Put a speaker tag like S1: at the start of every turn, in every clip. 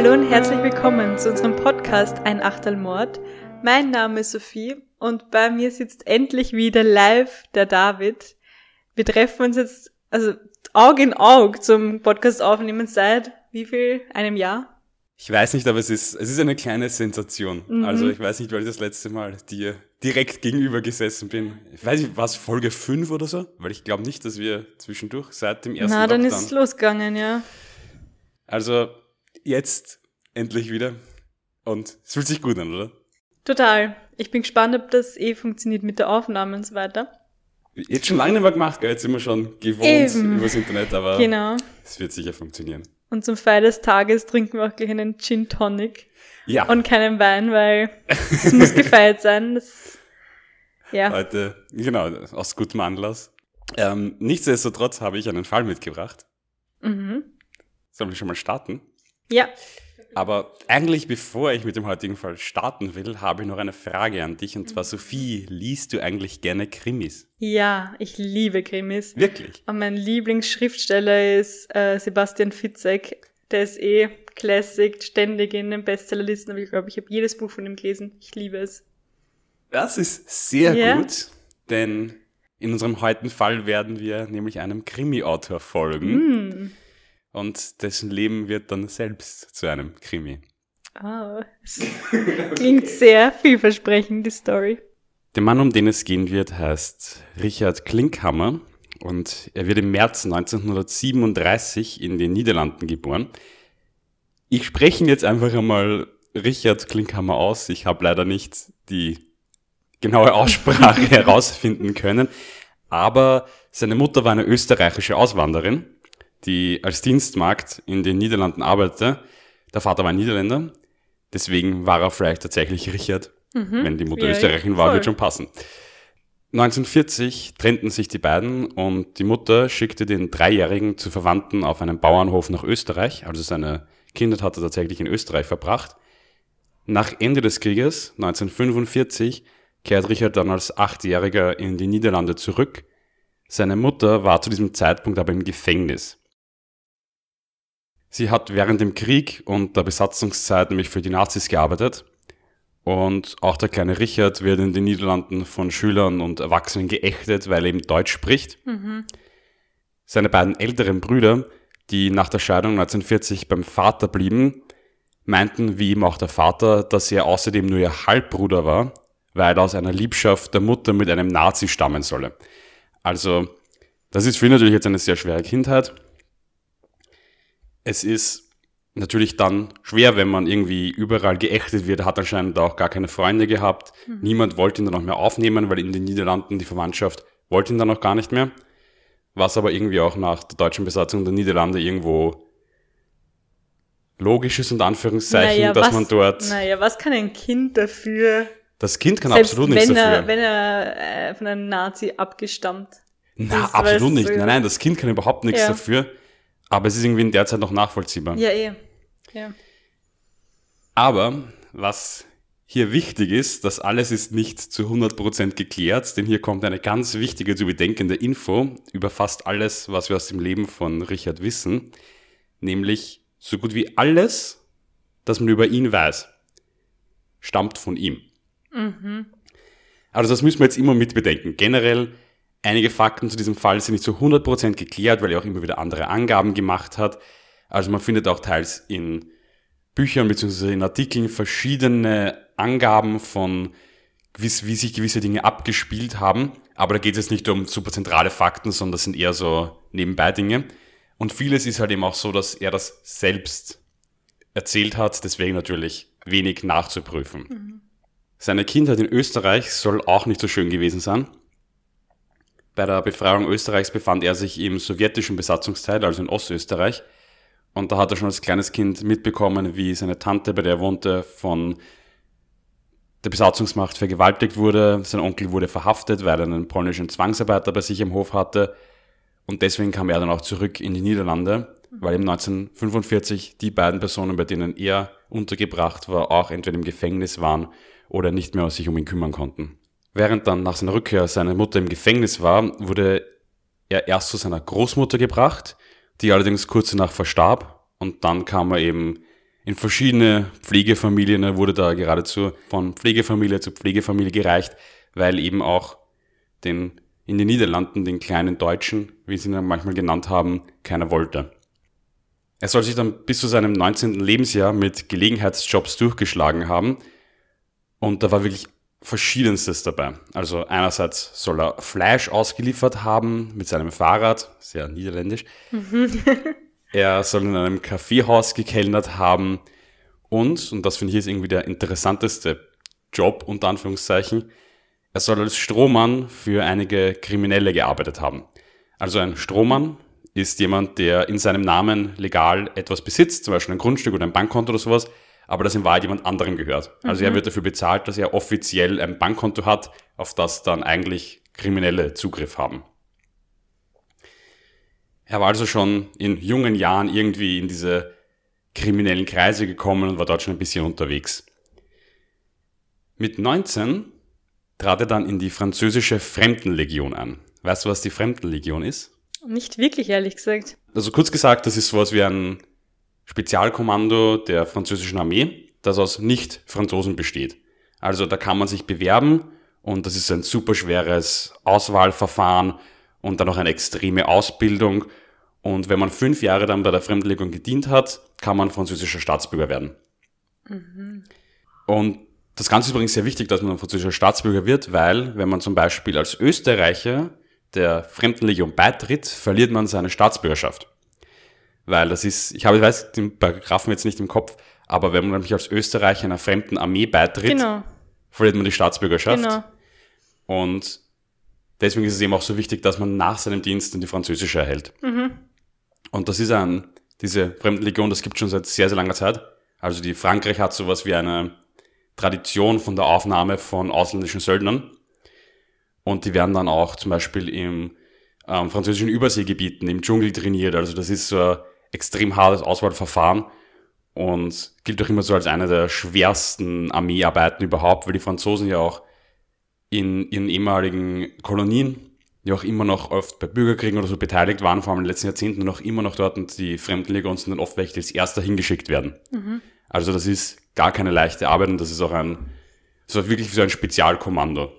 S1: Hallo und herzlich willkommen zu unserem Podcast Ein Achtelmord. Mein Name ist Sophie und bei mir sitzt endlich wieder live der David. Wir treffen uns jetzt, also Auge in Auge zum Podcast aufnehmen seit wie viel? Einem Jahr?
S2: Ich weiß nicht, aber es ist, es ist eine kleine Sensation. Mhm. Also ich weiß nicht, weil ich das letzte Mal dir direkt gegenüber gesessen bin. Ich weiß nicht, war es Folge 5 oder so? Weil ich glaube nicht, dass wir zwischendurch seit dem ersten
S1: Na, dann Lockdown ist es losgegangen, ja.
S2: Also jetzt endlich wieder. Und es fühlt sich gut an, oder?
S1: Total. Ich bin gespannt, ob das eh funktioniert mit der Aufnahme und so weiter.
S2: Jetzt schon lange nicht mehr gemacht, gell? Jetzt sind wir schon gewohnt Eben. übers Internet, aber genau. es wird sicher funktionieren.
S1: Und zum Feier des Tages trinken wir auch gleich einen Gin Tonic. Ja. Und keinen Wein, weil es muss gefeiert sein. Das,
S2: ja. Heute, genau, aus gutem Anlass. Ähm, nichtsdestotrotz habe ich einen Fall mitgebracht. Mhm. Sollen wir schon mal starten?
S1: Ja.
S2: Aber eigentlich, bevor ich mit dem heutigen Fall starten will, habe ich noch eine Frage an dich. Und zwar, Sophie, liest du eigentlich gerne Krimis?
S1: Ja, ich liebe Krimis.
S2: Wirklich?
S1: Und mein Lieblingsschriftsteller ist äh, Sebastian Fitzek. Der ist eh Classic, ständig in den Bestsellerlisten. Aber ich glaube, ich habe jedes Buch von ihm gelesen. Ich liebe es.
S2: Das ist sehr yeah. gut, denn in unserem heutigen Fall werden wir nämlich einem Krimi-Autor folgen. Mm. Und dessen Leben wird dann selbst zu einem Krimi.
S1: Oh, klingt sehr vielversprechend, die Story.
S2: Der Mann, um den es gehen wird, heißt Richard Klinkhammer und er wird im März 1937 in den Niederlanden geboren. Ich spreche ihn jetzt einfach einmal Richard Klinkhammer aus. Ich habe leider nicht die genaue Aussprache herausfinden können, aber seine Mutter war eine österreichische Auswanderin die als Dienstmarkt in den Niederlanden arbeitete. Der Vater war ein Niederländer, deswegen war er vielleicht tatsächlich Richard. Mhm. Wenn die Mutter ja, Österreicherin war, voll. wird schon passen. 1940 trennten sich die beiden und die Mutter schickte den Dreijährigen zu Verwandten auf einen Bauernhof nach Österreich. Also seine Kindheit hat er tatsächlich in Österreich verbracht. Nach Ende des Krieges, 1945, kehrt Richard dann als Achtjähriger in die Niederlande zurück. Seine Mutter war zu diesem Zeitpunkt aber im Gefängnis. Sie hat während dem Krieg und der Besatzungszeit nämlich für die Nazis gearbeitet. Und auch der kleine Richard wird in den Niederlanden von Schülern und Erwachsenen geächtet, weil er eben Deutsch spricht. Mhm. Seine beiden älteren Brüder, die nach der Scheidung 1940 beim Vater blieben, meinten, wie ihm auch der Vater, dass er außerdem nur ihr Halbbruder war, weil er aus einer Liebschaft der Mutter mit einem Nazi stammen solle. Also, das ist für ihn natürlich jetzt eine sehr schwere Kindheit es ist natürlich dann schwer, wenn man irgendwie überall geächtet wird. Er hat anscheinend auch gar keine Freunde gehabt. Mhm. Niemand wollte ihn dann auch mehr aufnehmen, weil in den Niederlanden die Verwandtschaft wollte ihn dann auch gar nicht mehr. Was aber irgendwie auch nach der deutschen Besatzung der Niederlande irgendwo logisch ist, und Anführungszeichen, naja, dass
S1: was,
S2: man dort.
S1: Naja, was kann ein Kind dafür?
S2: Das Kind kann absolut nichts
S1: wenn
S2: dafür.
S1: Er, wenn er äh, von einem Nazi abgestammt
S2: Na, ist, absolut nicht. Nein, nein, das Kind kann überhaupt nichts ja. dafür. Aber es ist irgendwie in der Zeit noch nachvollziehbar.
S1: Ja, eh. Ja.
S2: Aber was hier wichtig ist, das alles ist nicht zu 100% geklärt, denn hier kommt eine ganz wichtige zu bedenkende Info über fast alles, was wir aus dem Leben von Richard wissen, nämlich so gut wie alles, das man über ihn weiß, stammt von ihm. Mhm. Also das müssen wir jetzt immer mit bedenken. Generell Einige Fakten zu diesem Fall sind nicht zu 100% geklärt, weil er auch immer wieder andere Angaben gemacht hat. Also man findet auch teils in Büchern bzw. in Artikeln verschiedene Angaben von, wie, wie sich gewisse Dinge abgespielt haben. Aber da geht es jetzt nicht um super zentrale Fakten, sondern das sind eher so nebenbei Dinge. Und vieles ist halt eben auch so, dass er das selbst erzählt hat, deswegen natürlich wenig nachzuprüfen. Mhm. Seine Kindheit in Österreich soll auch nicht so schön gewesen sein. Bei der Befreiung Österreichs befand er sich im sowjetischen Besatzungsteil, also in Ostösterreich. Und da hat er schon als kleines Kind mitbekommen, wie seine Tante, bei der er wohnte, von der Besatzungsmacht vergewaltigt wurde. Sein Onkel wurde verhaftet, weil er einen polnischen Zwangsarbeiter bei sich im Hof hatte. Und deswegen kam er dann auch zurück in die Niederlande, weil im 1945 die beiden Personen, bei denen er untergebracht war, auch entweder im Gefängnis waren oder nicht mehr sich um ihn kümmern konnten. Während dann nach seiner Rückkehr seine Mutter im Gefängnis war, wurde er erst zu seiner Großmutter gebracht, die allerdings kurz danach verstarb und dann kam er eben in verschiedene Pflegefamilien. Er wurde da geradezu von Pflegefamilie zu Pflegefamilie gereicht, weil eben auch den in den Niederlanden den kleinen Deutschen, wie sie ihn manchmal genannt haben, keiner wollte. Er soll sich dann bis zu seinem 19. Lebensjahr mit Gelegenheitsjobs durchgeschlagen haben und da war wirklich verschiedenstes dabei. Also einerseits soll er Fleisch ausgeliefert haben mit seinem Fahrrad, sehr niederländisch. er soll in einem Kaffeehaus gekellnert haben und, und das finde ich jetzt irgendwie der interessanteste Job unter Anführungszeichen, er soll als Strohmann für einige Kriminelle gearbeitet haben. Also ein Strohmann ist jemand, der in seinem Namen legal etwas besitzt, zum Beispiel ein Grundstück oder ein Bankkonto oder sowas, aber das in Wahrheit jemand anderem gehört. Also mhm. er wird dafür bezahlt, dass er offiziell ein Bankkonto hat, auf das dann eigentlich Kriminelle Zugriff haben. Er war also schon in jungen Jahren irgendwie in diese kriminellen Kreise gekommen und war dort schon ein bisschen unterwegs. Mit 19 trat er dann in die französische Fremdenlegion an. Weißt du, was die Fremdenlegion ist?
S1: Nicht wirklich, ehrlich gesagt.
S2: Also kurz gesagt, das ist sowas wie ein Spezialkommando der französischen Armee, das aus Nicht-Franzosen besteht. Also da kann man sich bewerben und das ist ein super schweres Auswahlverfahren und dann noch eine extreme Ausbildung. Und wenn man fünf Jahre dann bei der Fremdenlegion gedient hat, kann man französischer Staatsbürger werden. Mhm. Und das Ganze ist übrigens sehr wichtig, dass man ein französischer Staatsbürger wird, weil wenn man zum Beispiel als Österreicher der Fremdenlegion beitritt, verliert man seine Staatsbürgerschaft. Weil das ist, ich habe, ich weiß den Paragraphen jetzt nicht im Kopf, aber wenn man nämlich als Österreicher einer fremden Armee beitritt, genau. verliert man die Staatsbürgerschaft. Genau. Und deswegen ist es eben auch so wichtig, dass man nach seinem Dienst dann die französische erhält. Mhm. Und das ist ein, diese Fremdenlegion, das gibt schon seit sehr, sehr langer Zeit. Also die Frankreich hat sowas wie eine Tradition von der Aufnahme von ausländischen Söldnern. Und die werden dann auch zum Beispiel im ähm, französischen Überseegebieten, im Dschungel trainiert. Also das ist so ein extrem hartes Auswahlverfahren und gilt auch immer so als eine der schwersten Armeearbeiten überhaupt, weil die Franzosen ja auch in ihren ehemaligen Kolonien ja auch immer noch oft bei Bürgerkriegen oder so beteiligt waren, vor allem in den letzten Jahrzehnten und auch immer noch dort und die Fremdenleger uns dann oft welche als erster hingeschickt werden. Mhm. Also das ist gar keine leichte Arbeit und das ist auch ein, das ist wirklich so ein Spezialkommando.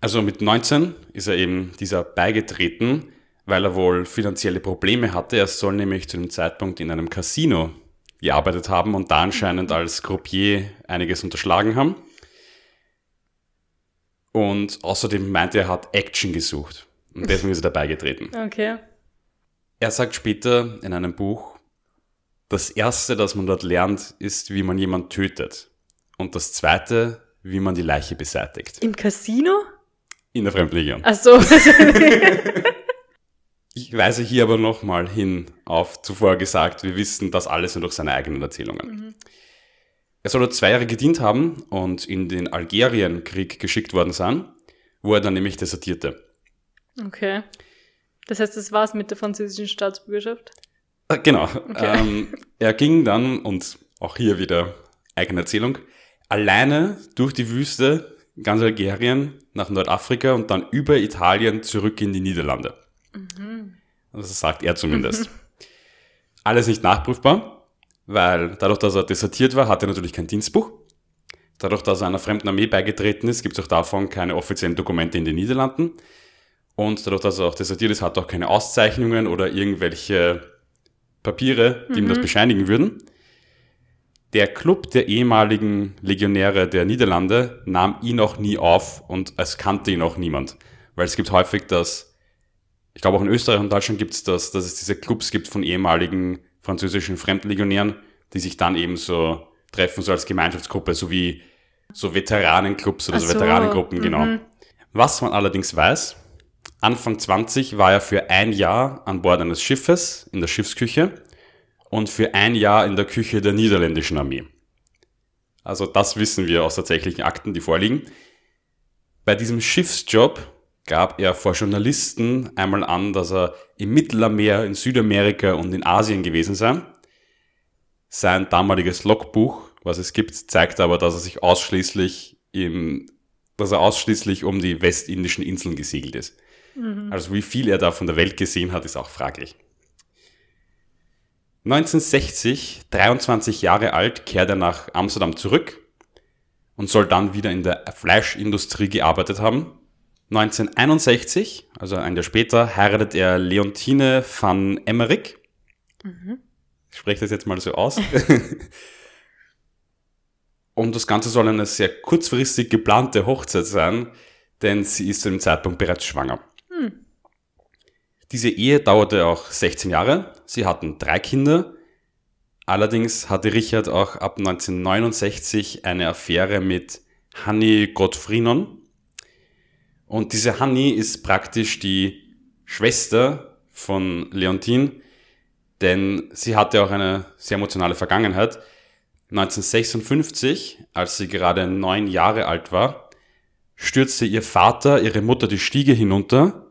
S2: Also mit 19 ist er eben dieser beigetreten, weil er wohl finanzielle Probleme hatte. Er soll nämlich zu dem Zeitpunkt in einem Casino gearbeitet haben und da anscheinend als Croupier einiges unterschlagen haben. Und außerdem meinte er, er hat Action gesucht. Und deswegen ist er dabei getreten.
S1: Okay.
S2: Er sagt später in einem Buch, das erste, das man dort lernt, ist, wie man jemanden tötet. Und das zweite, wie man die Leiche beseitigt.
S1: Im Casino?
S2: In der Fremdlegion.
S1: Ach so.
S2: ich weise hier aber nochmal hin auf zuvor gesagt, wir wissen das alles nur durch seine eigenen Erzählungen. Mhm. Er soll dort zwei Jahre gedient haben und in den Algerienkrieg geschickt worden sein, wo er dann nämlich desertierte.
S1: Okay. Das heißt, das war's mit der französischen Staatsbürgerschaft?
S2: Äh, genau. Okay. Ähm, er ging dann, und auch hier wieder eigene Erzählung, alleine durch die Wüste, ganz Algerien, nach Nordafrika und dann über Italien zurück in die Niederlande. Mhm. Also sagt er zumindest. Mhm. Alles nicht nachprüfbar, weil dadurch, dass er desertiert war, hat er natürlich kein Dienstbuch. Dadurch, dass er einer fremden Armee beigetreten ist, gibt es auch davon keine offiziellen Dokumente in den Niederlanden. Und dadurch, dass er auch desertiert ist, hat er auch keine Auszeichnungen oder irgendwelche Papiere, die mhm. ihm das mhm. bescheinigen würden. Der Club der ehemaligen Legionäre der Niederlande nahm ihn auch nie auf und es kannte ihn auch niemand. Weil es gibt häufig das, ich glaube auch in Österreich und Deutschland gibt es das, dass es diese Clubs gibt von ehemaligen französischen Fremdenlegionären, die sich dann eben so treffen, so als Gemeinschaftsgruppe, so wie so Veteranenclubs oder so, so Veteranengruppen, genau. Mhm. Was man allerdings weiß, Anfang 20 war er für ein Jahr an Bord eines Schiffes in der Schiffsküche und für ein Jahr in der Küche der niederländischen Armee. Also das wissen wir aus tatsächlichen Akten, die vorliegen. Bei diesem Schiffsjob gab er vor Journalisten einmal an, dass er im Mittelmeer, in Südamerika und in Asien gewesen sei. Sein damaliges Logbuch, was es gibt, zeigt aber, dass er sich ausschließlich im, dass er ausschließlich um die westindischen Inseln gesegelt ist. Mhm. Also wie viel er da von der Welt gesehen hat, ist auch fraglich. 1960, 23 Jahre alt, kehrt er nach Amsterdam zurück und soll dann wieder in der Fleischindustrie gearbeitet haben. 1961, also ein Jahr später, heiratet er Leontine van Emmerich. Ich spreche das jetzt mal so aus. und das Ganze soll eine sehr kurzfristig geplante Hochzeit sein, denn sie ist zu dem Zeitpunkt bereits schwanger. Diese Ehe dauerte auch 16 Jahre. Sie hatten drei Kinder. Allerdings hatte Richard auch ab 1969 eine Affäre mit Hanni Gottfrienon. Und diese Hanni ist praktisch die Schwester von Leontine, denn sie hatte auch eine sehr emotionale Vergangenheit. 1956, als sie gerade neun Jahre alt war, stürzte ihr Vater ihre Mutter die Stiege hinunter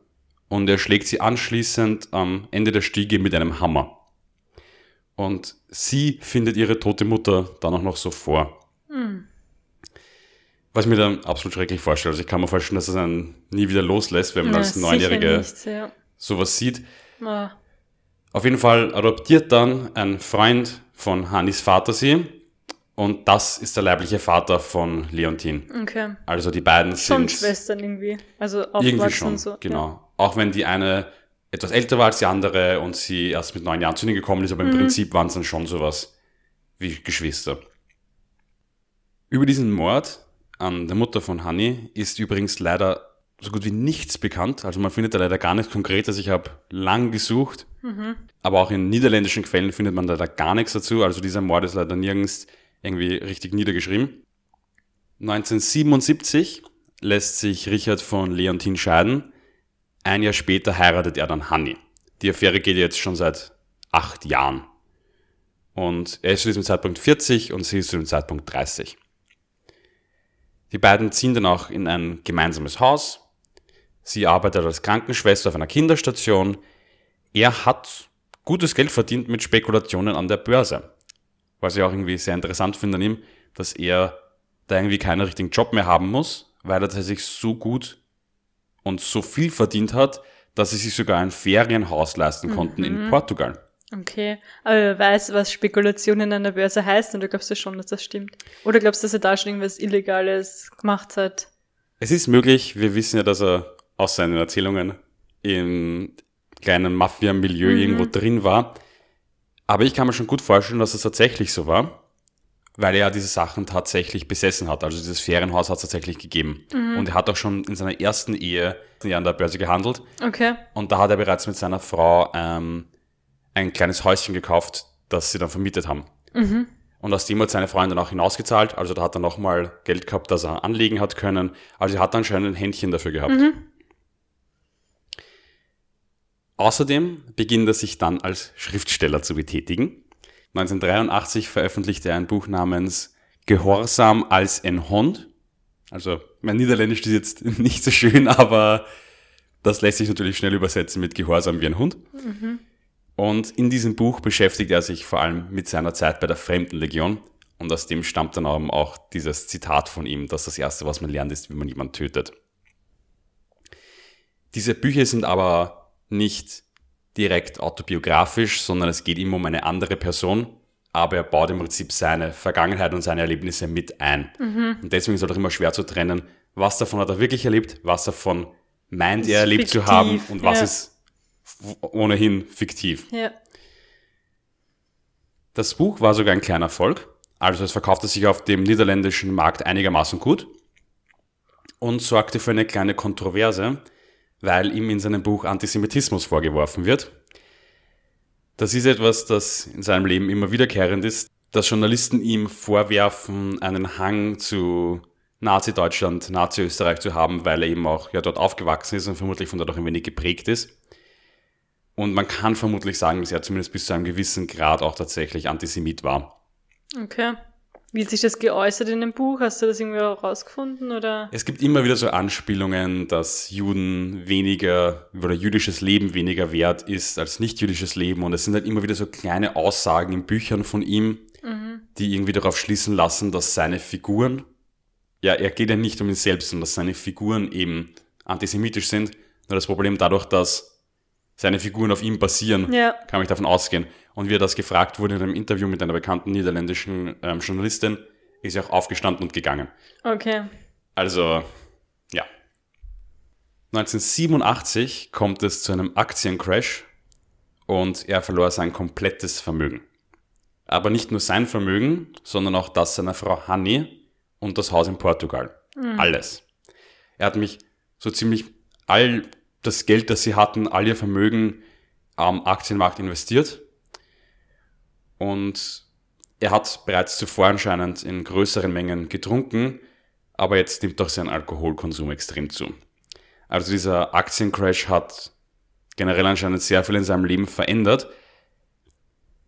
S2: und er schlägt sie anschließend am Ende der Stiege mit einem Hammer. Und sie findet ihre tote Mutter dann auch noch so vor.
S1: Hm.
S2: Was ich mir dann absolut schrecklich vorstelle. Also ich kann mir vorstellen, dass es einen nie wieder loslässt, wenn man
S1: Na,
S2: als
S1: sicher
S2: Neunjährige
S1: nicht, ja.
S2: sowas sieht.
S1: Ah,
S2: Auf jeden Fall adoptiert dann ein Freund von Hannis Vater sie und das ist der leibliche Vater von Leontine.
S1: okay.
S2: Also die beiden
S1: Schon
S2: sind
S1: Schwestern irgendwie. Also
S2: irgendwie schon,
S1: und so.
S2: genau. Auch wenn die eine etwas älter war als die andere und sie erst mit neun Jahren zu ihnen gekommen ist, aber im Prinzip waren es dann schon sowas wie Geschwister. Über diesen Mord an der Mutter von Honey ist übrigens leider so gut wie nichts bekannt. Also man findet da leider gar nichts Konkretes. Ich habe lang gesucht, aber auch in niederländischen Quellen findet man leider gar nichts dazu. Also dieser Mord ist leider nirgends irgendwie richtig niedergeschrieben. 1977 lässt sich Richard von Leontine scheiden. Ein Jahr später heiratet er dann Hanni. Die Affäre geht jetzt schon seit acht Jahren. Und er ist zu diesem Zeitpunkt 40 und sie ist zu dem Zeitpunkt 30. Die beiden ziehen dann auch in ein gemeinsames Haus. Sie arbeitet als Krankenschwester auf einer Kinderstation. Er hat gutes Geld verdient mit Spekulationen an der Börse. Was ich auch irgendwie sehr interessant finde an ihm, dass er da irgendwie keinen richtigen Job mehr haben muss, weil er sich so gut und so viel verdient hat, dass sie sich sogar ein Ferienhaus leisten konnten in Portugal.
S1: Okay. Aber wer weiß, was Spekulationen an der Börse heißt, und du glaubst ja schon, dass das stimmt. Oder glaubst du, dass er da schon irgendwas Illegales gemacht hat?
S2: Es ist möglich, wir wissen ja, dass er aus seinen Erzählungen im kleinen Mafia-Milieu irgendwo drin war. Aber ich kann mir schon gut vorstellen, dass es tatsächlich so war, weil er diese Sachen tatsächlich besessen hat. Also dieses Ferienhaus hat es tatsächlich gegeben. Und er hat auch schon in seiner ersten Ehe ja an der Börse gehandelt.
S1: Okay.
S2: Und da hat er bereits mit seiner Frau ähm, ein kleines Häuschen gekauft, das sie dann vermietet haben. Und aus dem hat seine Freundin auch hinausgezahlt. Also da hat er nochmal Geld gehabt, das er anlegen hat können. Also er hat anscheinend ein Händchen dafür gehabt. Außerdem beginnt er sich dann als Schriftsteller zu betätigen. 1983 veröffentlichte er ein Buch namens Gehorsam als ein Hund. Also mein Niederländisch ist jetzt nicht so schön, aber das lässt sich natürlich schnell übersetzen mit Gehorsam wie ein Hund. Und in diesem Buch beschäftigt er sich vor allem mit seiner Zeit bei der Fremdenlegion. Und aus dem stammt dann auch dieses Zitat von ihm, dass das Erste, was man lernt, ist, wie man jemanden tötet. Diese Bücher sind aber nicht direkt autobiografisch, sondern es geht immer um eine andere Person, aber er baut im Prinzip seine Vergangenheit und seine Erlebnisse mit ein. Und deswegen ist es auch immer schwer zu trennen, was davon hat er wirklich erlebt, was davon meint er erlebt zu
S1: fiktiv,
S2: haben und was
S1: ja.
S2: ist ohnehin fiktiv.
S1: Ja.
S2: Das Buch war sogar ein kleiner Erfolg, also es verkaufte sich auf dem niederländischen Markt einigermaßen gut und sorgte für eine kleine Kontroverse, weil ihm in seinem Buch Antisemitismus vorgeworfen wird. Das ist etwas, das in seinem Leben immer wiederkehrend ist, dass Journalisten ihm vorwerfen, einen Hang zu Nazi-Deutschland, Nazi-Österreich zu haben, weil er eben auch ja, dort aufgewachsen ist und vermutlich von dort auch ein wenig geprägt ist. Und man kann vermutlich sagen, dass er zumindest bis zu einem gewissen Grad auch tatsächlich Antisemit war.
S1: Okay. Wie hat sich das geäußert in dem Buch? Hast du das irgendwie herausgefunden oder?
S2: Es gibt immer wieder so Anspielungen, dass Juden weniger oder jüdisches Leben weniger wert ist als nicht-jüdisches Leben. Und es sind halt immer wieder so kleine Aussagen in Büchern von ihm, die irgendwie darauf schließen lassen, dass seine Figuren, ja, er geht ja nicht um ihn selbst, sondern dass seine Figuren eben antisemitisch sind. Nur das Problem dadurch, dass seine Figuren auf ihm basieren,
S1: Ja.
S2: kann ich davon ausgehen. Und wie er das gefragt wurde in einem Interview mit einer bekannten niederländischen ähm, Journalistin, ist er auch aufgestanden und gegangen.
S1: Okay.
S2: Also, ja. 1987 kommt es zu einem Aktiencrash und er verlor sein komplettes Vermögen. Aber nicht nur sein Vermögen, sondern auch das seiner Frau Hanni und das Haus in Portugal. Alles. Er hat mich so ziemlich all das Geld, das sie hatten, all ihr Vermögen am Aktienmarkt investiert. Und er hat bereits zuvor anscheinend in größeren Mengen getrunken, aber jetzt nimmt auch sein Alkoholkonsum extrem zu. Also dieser Aktiencrash hat generell anscheinend sehr viel in seinem Leben verändert.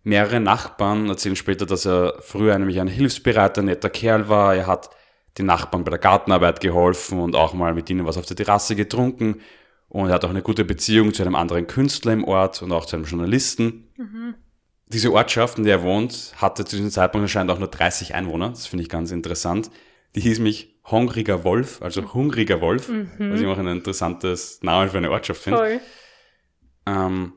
S2: Mehrere Nachbarn erzählen später, dass er früher nämlich ein hilfsbereiter, netter Kerl war. Er hat den Nachbarn bei der Gartenarbeit geholfen und auch mal mit ihnen was auf der Terrasse getrunken. Und er hat auch eine gute Beziehung zu einem anderen Künstler im Ort und auch zu einem Journalisten. Diese Ortschaft, in der er wohnt, hatte zu diesem Zeitpunkt anscheinend auch nur 30 Einwohner. Das finde ich ganz interessant. Die hieß mich Hungriger Wolf, also Hungriger Wolf, was ich auch ein interessantes Name für eine Ortschaft finde. Ähm,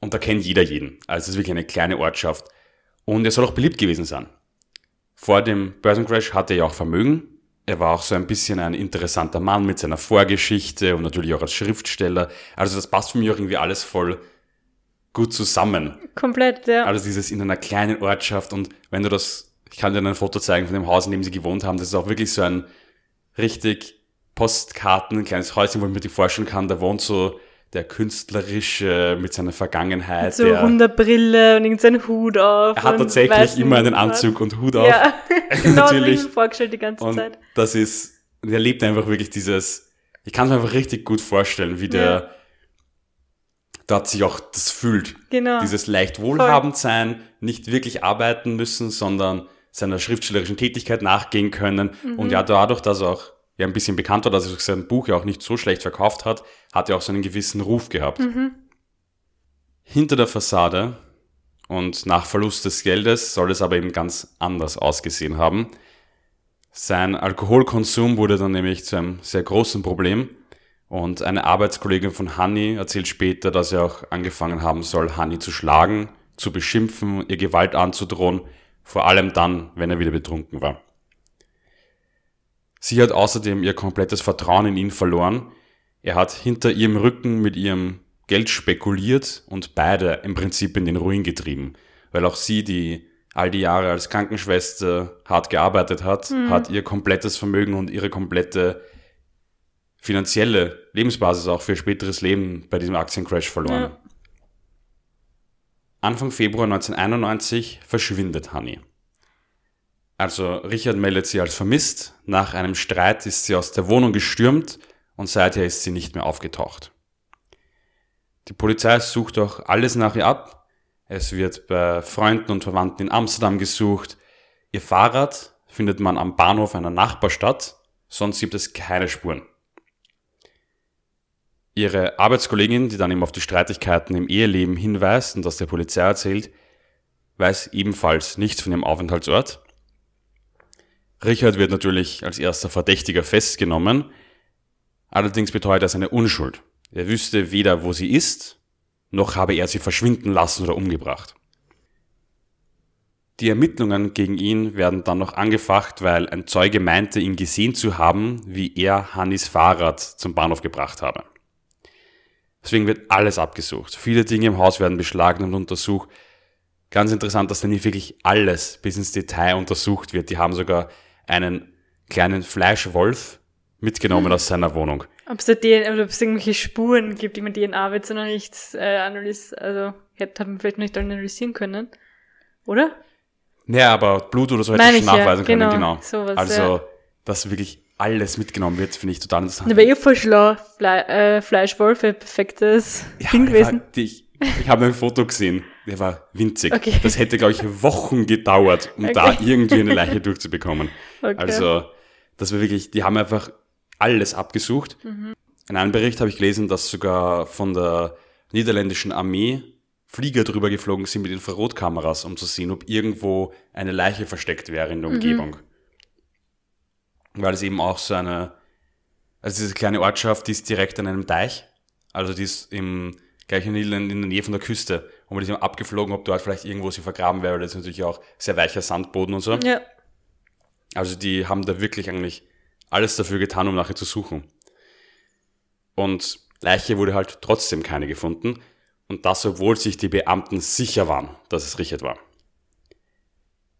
S2: und da kennt jeder jeden. Also es ist wirklich eine kleine Ortschaft. Und er soll auch beliebt gewesen sein. Vor dem Börsencrash hatte er ja auch Vermögen. Er war auch so ein bisschen ein interessanter Mann mit seiner Vorgeschichte und natürlich auch als Schriftsteller. Also das passt für mich auch irgendwie alles voll gut zusammen.
S1: Komplett, ja.
S2: Also dieses in einer kleinen Ortschaft und wenn du das, ich kann dir ein Foto zeigen von dem Haus, in dem sie gewohnt haben, das ist auch wirklich so ein richtig Postkarten, ein kleines Häuschen, wo ich mir die vorstellen kann, da wohnt so der künstlerische mit seiner Vergangenheit.
S1: so
S2: der,
S1: Hunderbrille und irgendeinen Hut auf.
S2: er hat tatsächlich immer einen. Anzug und Hut auf.
S1: Ja, genau
S2: Natürlich.
S1: ich mir vorgestellt die ganze
S2: Und
S1: Zeit.
S2: das ist, er lebt einfach wirklich dieses, ich kann es mir einfach richtig gut vorstellen, wie der,
S1: Ja.
S2: da hat sich auch das fühlt.
S1: Genau.
S2: Dieses leicht wohlhabend sein, nicht wirklich arbeiten müssen, sondern seiner schriftstellerischen Tätigkeit nachgehen können.
S1: Mhm.
S2: Und ja, dadurch, dass er auch ja ein bisschen bekannt war, dass er sein Buch ja auch nicht so schlecht verkauft hat, hat er auch so einen gewissen Ruf gehabt.
S1: Mhm.
S2: Hinter der Fassade und nach Verlust des Geldes soll es aber eben ganz anders ausgesehen haben. Sein Alkoholkonsum wurde dann nämlich zu einem sehr großen Problem. Und eine Arbeitskollegin von Hanni erzählt später, dass er auch angefangen haben soll, Hanni zu schlagen, zu beschimpfen, ihr Gewalt anzudrohen, vor allem dann, wenn er wieder betrunken war. Sie hat außerdem ihr komplettes Vertrauen in ihn verloren. Er hat hinter ihrem Rücken mit ihrem Geld spekuliert und beide im Prinzip in den Ruin getrieben, weil auch sie, die all die Jahre als Krankenschwester hart gearbeitet hat, hat ihr komplettes Vermögen und ihre komplette finanzielle Lebensbasis auch für ihr späteres Leben bei diesem Aktiencrash verloren.
S1: Ja.
S2: Anfang Februar 1991 verschwindet Honey. Also Richard meldet sie als vermisst. Nach einem Streit ist sie aus der Wohnung gestürmt und seither ist sie nicht mehr aufgetaucht. Die Polizei sucht auch alles nach ihr ab. Es wird bei Freunden und Verwandten in Amsterdam gesucht. Ihr Fahrrad findet man am Bahnhof einer Nachbarstadt, sonst gibt es keine Spuren. Ihre Arbeitskollegin, die dann eben auf die Streitigkeiten im Eheleben hinweist und das der Polizei erzählt, weiß ebenfalls nichts von ihrem Aufenthaltsort. Richard wird natürlich als erster Verdächtiger festgenommen, allerdings beteuert er seine Unschuld. Er wüsste weder, wo sie ist, noch habe er sie verschwinden lassen oder umgebracht. Die Ermittlungen gegen ihn werden dann noch angefacht, weil ein Zeuge meinte, ihn gesehen zu haben, wie er Hannis Fahrrad zum Bahnhof gebracht habe. Deswegen wird alles abgesucht. Viele Dinge im Haus werden beschlagnahmt und untersucht. Ganz interessant, dass da nicht wirklich alles bis ins Detail untersucht wird. Die haben sogar einen kleinen Fleischwolf mitgenommen aus seiner Wohnung.
S1: Ob es da DNA, ob es irgendwelche Spuren gibt, die man DNA wird, sondern nicht äh, analysieren, also hätte wir vielleicht noch nicht analysieren können. Oder?
S2: Naja, aber Blut oder so hätte
S1: Meine
S2: ich schon
S1: ich ja,
S2: nachweisen können,
S1: genau,
S2: genau.
S1: sowas,
S2: also,
S1: ja.
S2: dass wirklich alles mitgenommen wird, finde ich total interessant.
S1: Da wäre eh voll schlau. Fle äh, Fleischwolf wäre perfektes
S2: Ja,
S1: Ding gewesen.
S2: Ich ich habe ein Foto gesehen, der war winzig.
S1: Okay.
S2: Das hätte, glaube ich, Wochen gedauert, um
S1: Okay.
S2: da irgendwie eine Leiche durchzubekommen.
S1: Okay.
S2: Also, das war wirklich, die haben einfach alles abgesucht.
S1: Mhm.
S2: In einem Bericht habe ich gelesen, dass sogar von der niederländischen Armee Flieger drüber geflogen sind mit Infrarotkameras, um zu sehen, ob irgendwo eine Leiche versteckt wäre in der
S1: Mhm.
S2: Umgebung. Weil es eben auch so eine, also diese kleine Ortschaft, die ist direkt an einem Teich. Also die ist im gleich in, in der Nähe von der Küste. Und man ist immer abgeflogen, ob dort vielleicht irgendwo sie vergraben wäre, weil das ist natürlich auch sehr weicher Sandboden und so.
S1: Ja.
S2: Also die haben da wirklich eigentlich alles dafür getan, um nachher zu suchen. Und Leiche wurde halt trotzdem keine gefunden. Und das, obwohl sich die Beamten sicher waren, dass es Richard war.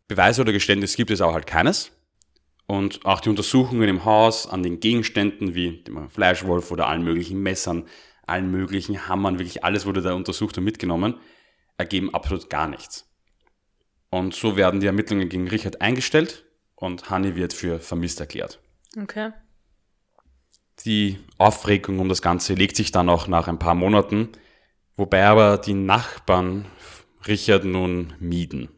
S2: Beweise oder Geständnis gibt es auch halt keines. Und auch die Untersuchungen im Haus an den Gegenständen wie dem Fleischwolf oder allen möglichen Messern, allen möglichen Hammern, wirklich alles wurde da untersucht und mitgenommen, ergeben absolut gar nichts. Und so werden die Ermittlungen gegen Richard eingestellt und Hanni wird für vermisst erklärt.
S1: Okay.
S2: Die Aufregung um das Ganze legt sich dann auch nach ein paar Monaten, wobei aber die Nachbarn Richard nun mieden.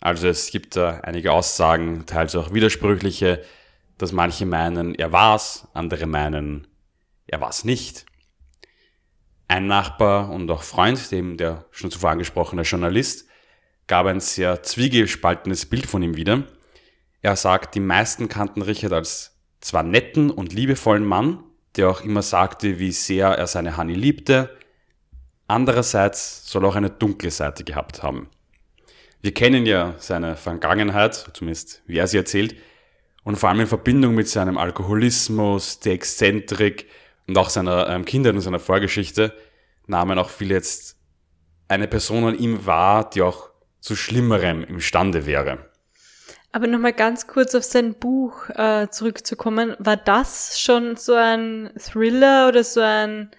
S2: Also es gibt da einige Aussagen, teils auch widersprüchliche, dass manche meinen, er war's, andere meinen, er war's nicht. Ein Nachbar und auch Freund, dem der schon zuvor angesprochene Journalist, gab ein sehr zwiegespaltenes Bild von ihm wieder. Er sagt, die meisten kannten Richard als zwar netten und liebevollen Mann, der auch immer sagte, wie sehr er seine Honey liebte, andererseits soll auch eine dunkle Seite gehabt haben. Wir kennen ja seine Vergangenheit, zumindest wie er sie erzählt, und vor allem in Verbindung mit seinem Alkoholismus, der Exzentrik und auch seiner ähm, Kindheit und seiner Vorgeschichte nahmen auch viele jetzt eine Person an ihm wahr, die auch zu Schlimmerem imstande wäre.
S1: Aber nochmal ganz kurz auf sein Buch äh, zurückzukommen. War das schon so ein Thriller oder so ein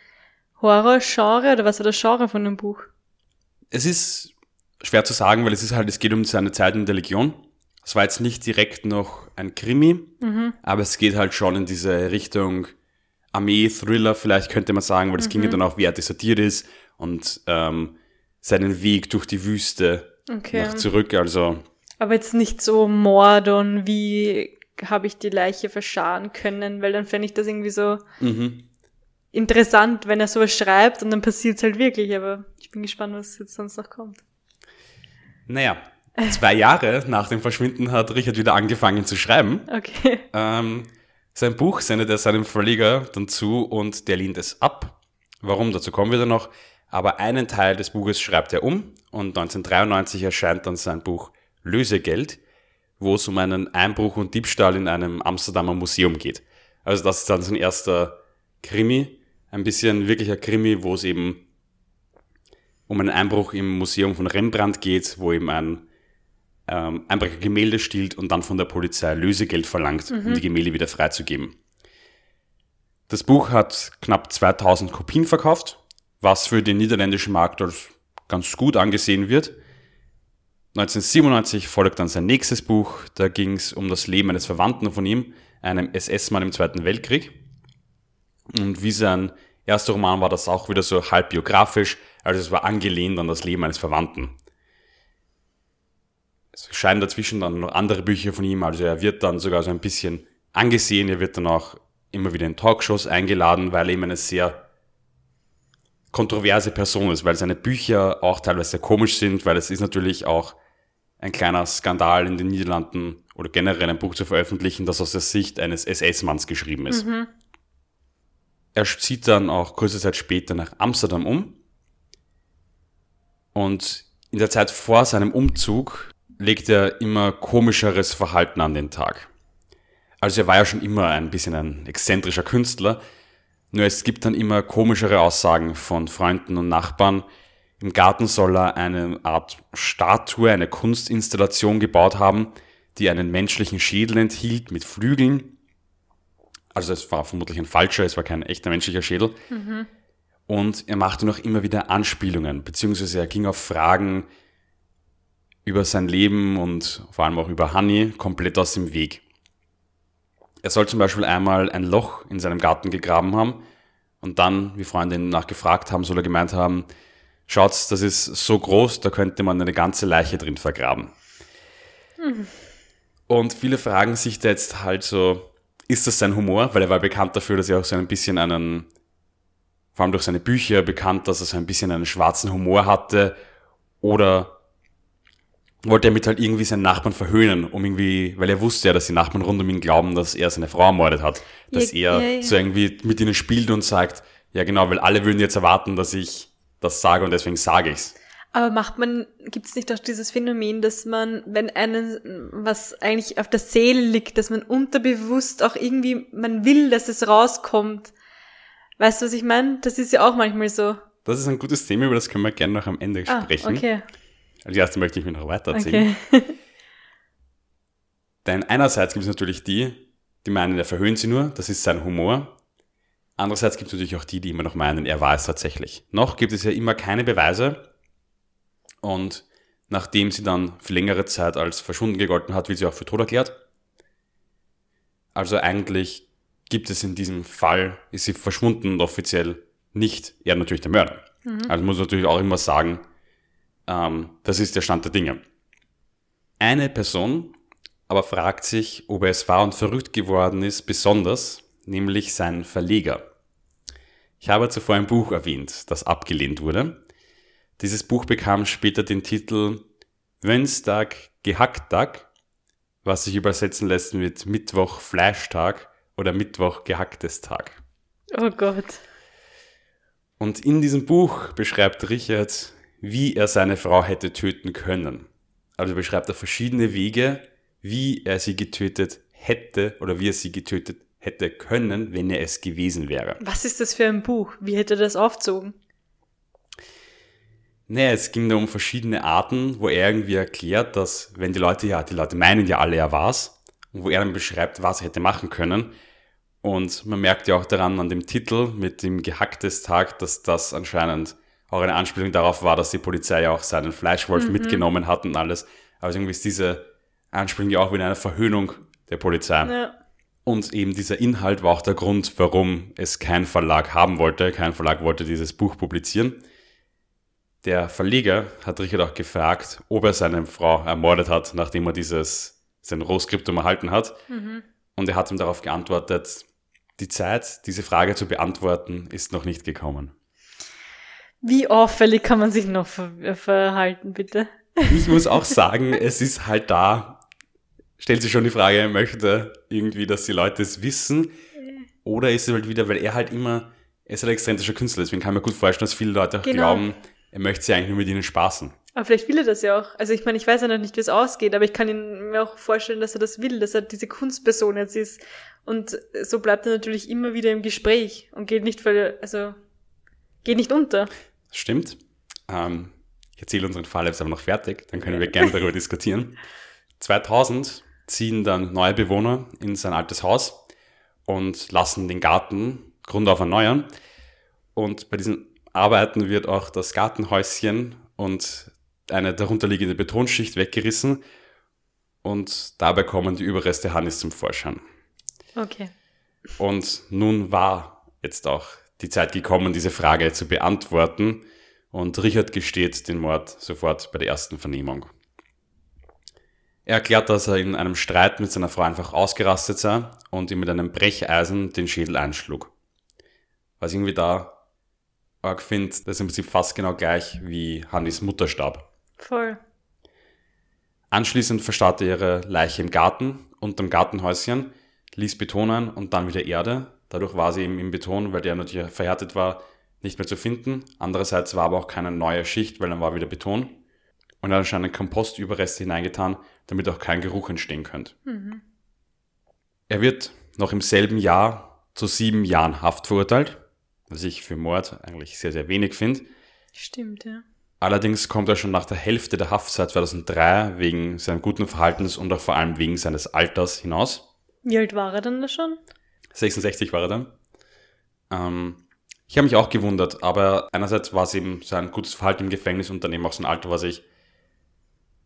S1: Horror-Genre oder was war das Genre von dem Buch?
S2: Es ist schwer zu sagen, weil es ist halt, es geht um seine Zeit in der Legion. Es war jetzt nicht direkt noch ein Krimi, mhm. aber es geht halt schon in diese Richtung Armee-Thriller, vielleicht könnte man sagen, weil es mhm. ging ja dann auch, wie er desertiert ist und ähm, seinen Weg durch die Wüste okay. nach zurück. Also
S1: aber jetzt nicht so Mord und wie habe ich die Leiche verscharen können, weil dann fände ich das irgendwie so mhm. interessant, wenn er sowas schreibt und dann passiert es halt wirklich. Aber ich bin gespannt, was jetzt sonst noch kommt.
S2: Naja, zwei Jahre nach dem Verschwinden hat Richard wieder angefangen zu schreiben.
S1: Okay.
S2: Ähm, sein Buch sendet er seinem Verleger dann zu und der lehnt es ab. Warum? Dazu kommen wir dann noch. Aber einen Teil des Buches schreibt er um und 1993 erscheint dann sein Buch Lösegeld, wo es um einen Einbruch und Diebstahl in einem Amsterdamer Museum geht. Also das ist dann sein erster Krimi, ein bisschen wirklicher Krimi, wo es eben um einen Einbruch im Museum von Rembrandt geht, wo eben ein ähm, Einbrecher Gemälde stiehlt und dann von der Polizei Lösegeld verlangt, mhm. um die Gemälde wieder freizugeben. Das Buch hat knapp 2000 Kopien verkauft, was für den niederländischen Markt als ganz gut angesehen wird. 1997 folgt dann sein nächstes Buch, da ging es um das Leben eines Verwandten von ihm, einem SS-Mann im Zweiten Weltkrieg. Und wie sein erster Roman war das auch wieder so halb biografisch, also es war angelehnt an das Leben eines Verwandten. Es scheinen dazwischen dann noch andere Bücher von ihm, also er wird dann sogar so ein bisschen angesehen, er wird dann auch immer wieder in Talkshows eingeladen, weil er eben eine sehr kontroverse Person ist, weil seine Bücher auch teilweise sehr komisch sind, weil es ist natürlich auch ein kleiner Skandal in den Niederlanden oder generell ein Buch zu veröffentlichen, das aus der Sicht eines SS-Manns geschrieben ist. Mhm. Er zieht dann auch kurze Zeit später nach Amsterdam um und in der Zeit vor seinem Umzug legt er immer komischeres Verhalten an den Tag. Also er war ja schon immer ein bisschen ein exzentrischer Künstler, nur es gibt dann immer komischere Aussagen von Freunden und Nachbarn. Im Garten soll er eine Art Statue, eine Kunstinstallation gebaut haben, die einen menschlichen Schädel enthielt mit Flügeln. Also es war vermutlich ein falscher, es war kein echter menschlicher Schädel. Mhm. Und er machte noch immer wieder Anspielungen, beziehungsweise er ging auf Fragen über sein Leben und vor allem auch über Honey komplett aus dem Weg. Er soll zum Beispiel einmal ein Loch in seinem Garten gegraben haben und dann, wie Freunde ihn nachgefragt haben, soll er gemeint haben, schaut's, das ist so groß, da könnte man eine ganze Leiche drin vergraben. Mhm. Und viele fragen sich da jetzt halt so, ist das sein Humor? Weil er war bekannt dafür, dass er auch so ein bisschen einen, vor allem durch seine Bücher bekannt, dass er so ein bisschen einen schwarzen Humor hatte. Oder wollte er mit halt irgendwie seinen Nachbarn verhöhnen, um irgendwie, weil er wusste ja, dass die Nachbarn rund um ihn glauben, dass er seine Frau ermordet hat. Dass ja, er ja, ja. so irgendwie mit ihnen spielt und sagt, ja genau, weil alle würden jetzt erwarten, dass ich das sage und deswegen sage ich's.
S1: Aber macht man, gibt es nicht auch dieses Phänomen, dass man, wenn einen was eigentlich auf der Seele liegt, dass man unterbewusst auch irgendwie, man will, dass es rauskommt. Weißt du, was ich meine? Das ist ja auch manchmal so.
S2: Das ist ein gutes Thema, über das können wir gerne noch am Ende
S1: Ah,
S2: sprechen.
S1: okay.
S2: Als erstes möchte ich mir noch weiter erzählen.
S1: Okay.
S2: Denn einerseits gibt es natürlich die, die meinen, er verhöhnt sie nur, das ist sein Humor. Andererseits gibt es natürlich auch die, die immer noch meinen, er war es tatsächlich. Noch gibt es ja immer keine Beweise und nachdem sie dann für längere Zeit als verschwunden gegolten hat, wird sie auch für tot erklärt. Also eigentlich gibt es in diesem Fall, ist sie verschwunden und offiziell nicht er natürlich der Mörder. Also muss man natürlich auch immer sagen, ähm, das ist der Stand der Dinge. Eine Person aber fragt sich, ob er es war und verrückt geworden ist, besonders, nämlich sein Verleger. Ich habe zuvor ein Buch erwähnt, das abgelehnt wurde. Dieses Buch bekam später den Titel Wönstag Gehacktag, was sich übersetzen lässt mit Mittwoch Fleischtag oder Mittwoch Gehacktes Tag.
S1: Oh Gott.
S2: Und in diesem Buch beschreibt Richard, wie er seine Frau hätte töten können. Also beschreibt er verschiedene Wege, wie er sie getötet hätte oder wie er sie getötet hätte können, wenn er es gewesen wäre.
S1: Was ist das für ein Buch? Wie hätte er das aufzogen?
S2: Naja, es ging da um verschiedene Arten, wo er irgendwie erklärt, dass wenn die Leute, ja, die Leute meinen ja alle, er war's, und wo er dann beschreibt, was er hätte machen können. Und man merkt ja auch daran an dem Titel mit dem gehacktes Tag, dass das anscheinend auch eine Anspielung darauf war, dass die Polizei ja auch seinen Fleischwolf mitgenommen hat und alles. Also irgendwie ist diese Anspielung ja auch wieder eine Verhöhnung der Polizei.
S1: Ja.
S2: Und eben dieser Inhalt war auch der Grund, warum es kein Verlag haben wollte. Kein Verlag wollte dieses Buch publizieren. Der Verleger hat Richard auch gefragt, ob er seine Frau ermordet hat, nachdem er dieses, sein Rohskriptum erhalten hat. Und er hat ihm darauf geantwortet, die Zeit, diese Frage zu beantworten, ist noch nicht gekommen.
S1: Wie auffällig kann man sich noch ver verhalten, bitte?
S2: Ich muss auch sagen, es ist halt da, stellt sich schon die Frage, er möchte irgendwie, dass die Leute es wissen, oder ist es halt wieder, weil er halt immer, er ist ein exzentrischer Künstler, deswegen kann ich mir gut vorstellen, dass viele Leute auch
S1: Genau.
S2: glauben, er möchte sich eigentlich nur mit ihnen spaßen.
S1: Aber vielleicht will er das ja auch. Also ich meine, ich weiß ja noch nicht, wie es ausgeht, aber ich kann ihn mir auch vorstellen, dass er das will, dass er diese Kunstperson jetzt ist. Und so bleibt er natürlich immer wieder im Gespräch und geht nicht voll, also geht nicht unter.
S2: Stimmt. Ähm, ich erzähle unseren Fall jetzt aber noch fertig, dann können wir gerne darüber diskutieren. 2000 ziehen dann neue Bewohner in sein altes Haus und lassen den Garten grundauf erneuern. Und bei diesen Arbeiten wird auch das Gartenhäuschen und eine darunterliegende Betonschicht weggerissen und dabei kommen die Überreste Hannis zum Vorschein.
S1: Okay.
S2: Und nun war jetzt auch die Zeit gekommen, diese Frage zu beantworten. Und Richard gesteht den Mord sofort bei der ersten Vernehmung. Er erklärt, dass er in einem Streit mit seiner Frau einfach ausgerastet sei und ihm mit einem Brecheisen den Schädel einschlug. Was irgendwie da arg finde, das ist im Prinzip fast genau gleich wie Handys Mutter starb.
S1: Voll.
S2: Anschließend verstaute er ihre Leiche im Garten, unterm Gartenhäuschen, ließ betonen und dann wieder Erde. Dadurch war sie eben im Beton, weil der natürlich verhärtet war, nicht mehr zu finden. Andererseits war aber auch keine neue Schicht, weil dann war wieder Beton. Und er hat anscheinend Kompostüberreste hineingetan, damit auch kein Geruch entstehen könnte. Er wird noch im selben Jahr zu sieben Jahren Haft verurteilt, was ich für Mord eigentlich sehr, sehr wenig finde.
S1: Stimmt, ja.
S2: Allerdings kommt er schon nach der Hälfte der Haftzeit 2003 wegen seines guten Verhaltens und auch vor allem wegen seines Alters hinaus.
S1: Wie alt war er dann da schon?
S2: 66 war er dann. Ähm, ich habe mich auch gewundert, aber einerseits war es eben sein gutes Verhalten im Gefängnis und dann eben auch sein Alter, was ich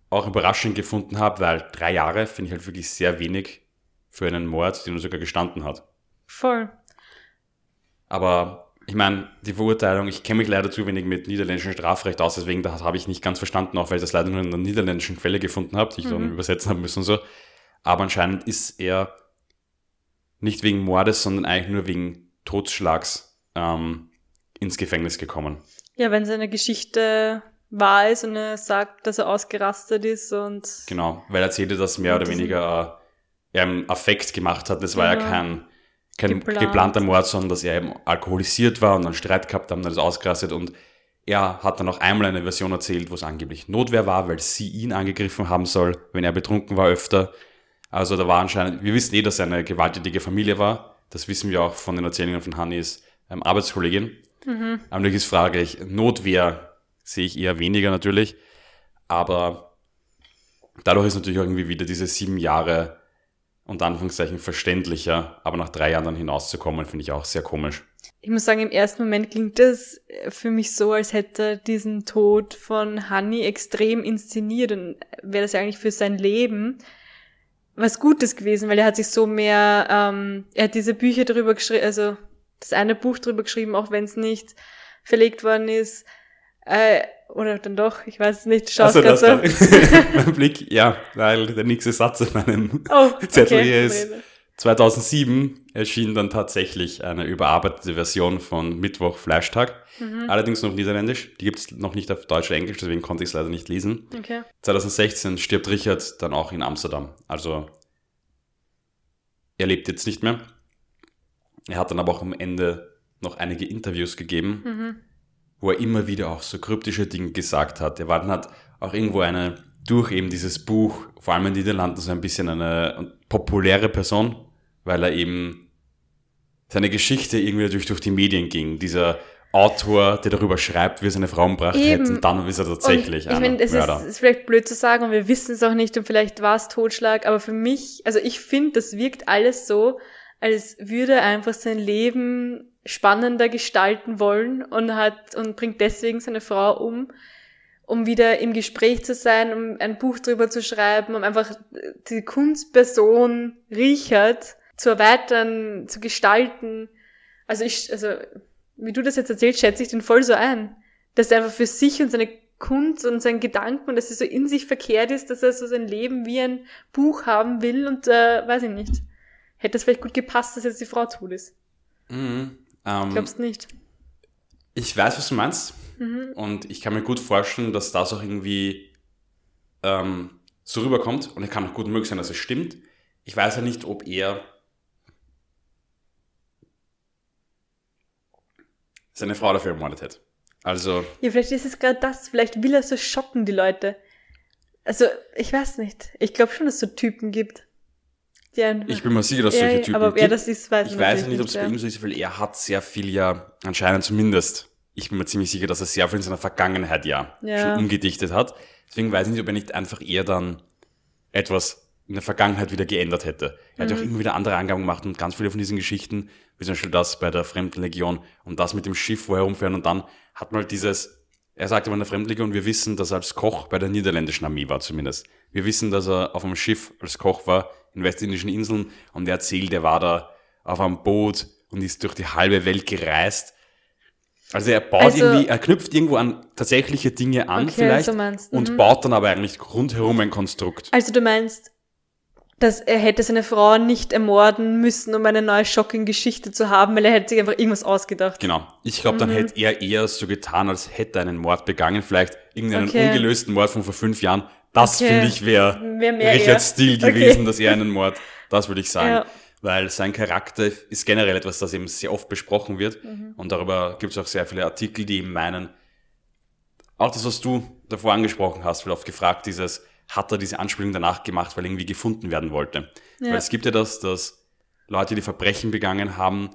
S2: auch überraschend gefunden habe, weil drei Jahre finde ich halt wirklich sehr wenig für einen Mord, den er sogar gestanden hat.
S1: Voll.
S2: Aber ich meine, die Verurteilung, ich kenne mich leider zu wenig mit niederländischem Strafrecht aus, deswegen das habe ich nicht ganz verstanden, auch weil ich das leider nur in der niederländischen Quelle gefunden habe, die ich dann übersetzen habe müssen und so. Aber anscheinend ist er nicht wegen Mordes, sondern eigentlich nur wegen Totschlags ähm, ins Gefängnis gekommen.
S1: Ja, wenn seine Geschichte wahr ist und er sagt, dass er ausgerastet ist und
S2: Genau, weil er erzählte, dass mehr oder weniger äh, er einen Affekt gemacht hat. Das war ja
S1: Genau.
S2: kein, kein
S1: Geplant.
S2: geplanter Mord, sondern dass er eben alkoholisiert war und einen Streit gehabt haben, dann ist ausgerastet und Er hat dann auch einmal eine Version erzählt, wo es angeblich Notwehr war, weil sie ihn angegriffen haben soll, wenn er betrunken war öfter. Also da war anscheinend, wir wissen eh, dass er eine gewalttätige Familie war. Das wissen wir auch von den Erzählungen von Hannis ähm, Arbeitskollegin. Mhm. Aber natürlich ist fraglich, Notwehr sehe ich eher weniger natürlich. Aber dadurch ist natürlich irgendwie wieder diese sieben Jahre unter Anführungszeichen verständlicher, aber nach drei Jahren dann hinauszukommen, finde ich auch sehr komisch.
S1: Ich muss sagen, im ersten Moment klingt das für mich so, als hätte er diesen Tod von Honey extrem inszeniert und wäre das ja eigentlich für sein Leben was Gutes gewesen, weil er hat sich so mehr, ähm, er hat diese Bücher darüber geschrieben, also das eine Buch darüber geschrieben, auch wenn es nicht verlegt worden ist, äh, oder dann doch, ich weiß es nicht, schau es gerade so.
S2: mein Blick, ja, weil der nächste Satz auf meinem oh, Zettel okay, hier ist. 2007 erschien dann tatsächlich eine überarbeitete Version von Mittwoch Fleischtag. Mhm. Allerdings noch niederländisch. Die gibt es noch nicht auf Deutsch oder Englisch, deswegen konnte ich es leider nicht lesen. Okay. 2016 stirbt Richard dann auch in Amsterdam. Also er lebt jetzt nicht mehr. Er hat dann aber auch am Ende noch einige Interviews gegeben. Mhm wo er immer wieder auch so kryptische Dinge gesagt hat. Er war dann hat auch irgendwo eine, durch eben dieses Buch, vor allem in den Niederlanden, so ein bisschen eine populäre Person, weil er eben seine Geschichte irgendwie durch, durch die Medien ging. Dieser Autor, der darüber schreibt, wie er seine Frau umgebracht hätte, und dann ist er tatsächlich
S1: und Ich meine, es ist, ist, vielleicht blöd zu sagen und wir wissen es auch nicht und vielleicht war es Totschlag, aber für mich, also ich finde, das wirkt alles so, als würde er einfach sein Leben spannender gestalten wollen und hat und bringt deswegen seine Frau um, um wieder im Gespräch zu sein, um ein Buch drüber zu schreiben, um einfach die Kunstperson Richard zu erweitern, zu gestalten. Also ich, also wie du das jetzt erzählst, schätze ich den voll so ein, dass er einfach für sich und seine Kunst und seinen Gedanken und dass er so in sich verkehrt ist, dass er so sein Leben wie ein Buch haben will und äh, weiß ich nicht. Hätte es vielleicht gut gepasst, dass jetzt die Frau tot ist.
S2: Mhm.
S1: Ähm, Glaubst nicht?
S2: Ich weiß, was du meinst. Mhm. Und ich kann mir gut vorstellen, dass das auch irgendwie ähm, so rüberkommt. Und es kann auch gut möglich sein, dass es stimmt. Ich weiß ja nicht, ob er seine Frau dafür ermordet hätte. Also.
S1: Ja, vielleicht ist es gerade das. Vielleicht will er so schocken, die Leute. Also, ich weiß nicht. Ich glaube schon, dass es so Typen gibt.
S2: Ja, ich bin mir sicher, dass solche Typen aber wer
S1: das ist, weiß
S2: ich weiß ja nicht, ob es bei ihm so ist, weil er hat sehr viel ja, anscheinend zumindest, ich bin mir ziemlich sicher, dass er sehr viel in seiner Vergangenheit ja, ja. schon umgedichtet hat. Deswegen weiß ich nicht, ob er nicht einfach eher dann etwas in der Vergangenheit wieder geändert hätte. Er mhm. hat ja auch immer wieder andere Angaben gemacht und ganz viele von diesen Geschichten, wie zum Beispiel das bei der Fremdenlegion und das mit dem Schiff, wo er herumfahren und dann hat man halt dieses, er sagte bei der Fremdenlegion, wir wissen, dass er als Koch bei der niederländischen Armee war zumindest. Wir wissen, dass er auf einem Schiff als Koch war in westindischen Inseln und er erzählt, er war da auf einem Boot und ist durch die halbe Welt gereist. Also er baut also, irgendwie, er knüpft irgendwo an tatsächliche Dinge an okay, vielleicht so meinst, und mhm. baut dann aber eigentlich rundherum ein Konstrukt.
S1: Also du meinst, dass er hätte seine Frau nicht ermorden müssen, um eine neue shocking Geschichte zu haben, weil er hätte sich einfach irgendwas ausgedacht.
S2: Genau. Ich glaube, dann mhm. hätte er eher so getan, als hätte er einen Mord begangen, vielleicht irgendeinen okay. ungelösten Mord von vor fünf Jahren das okay. finde ich wäre wär Richards Stil gewesen, okay. dass er einen Mord, das würde ich sagen. Ja. Weil sein Charakter ist generell etwas, das eben sehr oft besprochen wird. Mhm. Und darüber gibt es auch sehr viele Artikel, die eben meinen, auch das, was du davor angesprochen hast, wird oft gefragt, dieses, hat er diese Anspielung danach gemacht, weil er irgendwie gefunden werden wollte. Ja. Weil es gibt ja das, dass Leute, die Verbrechen begangen haben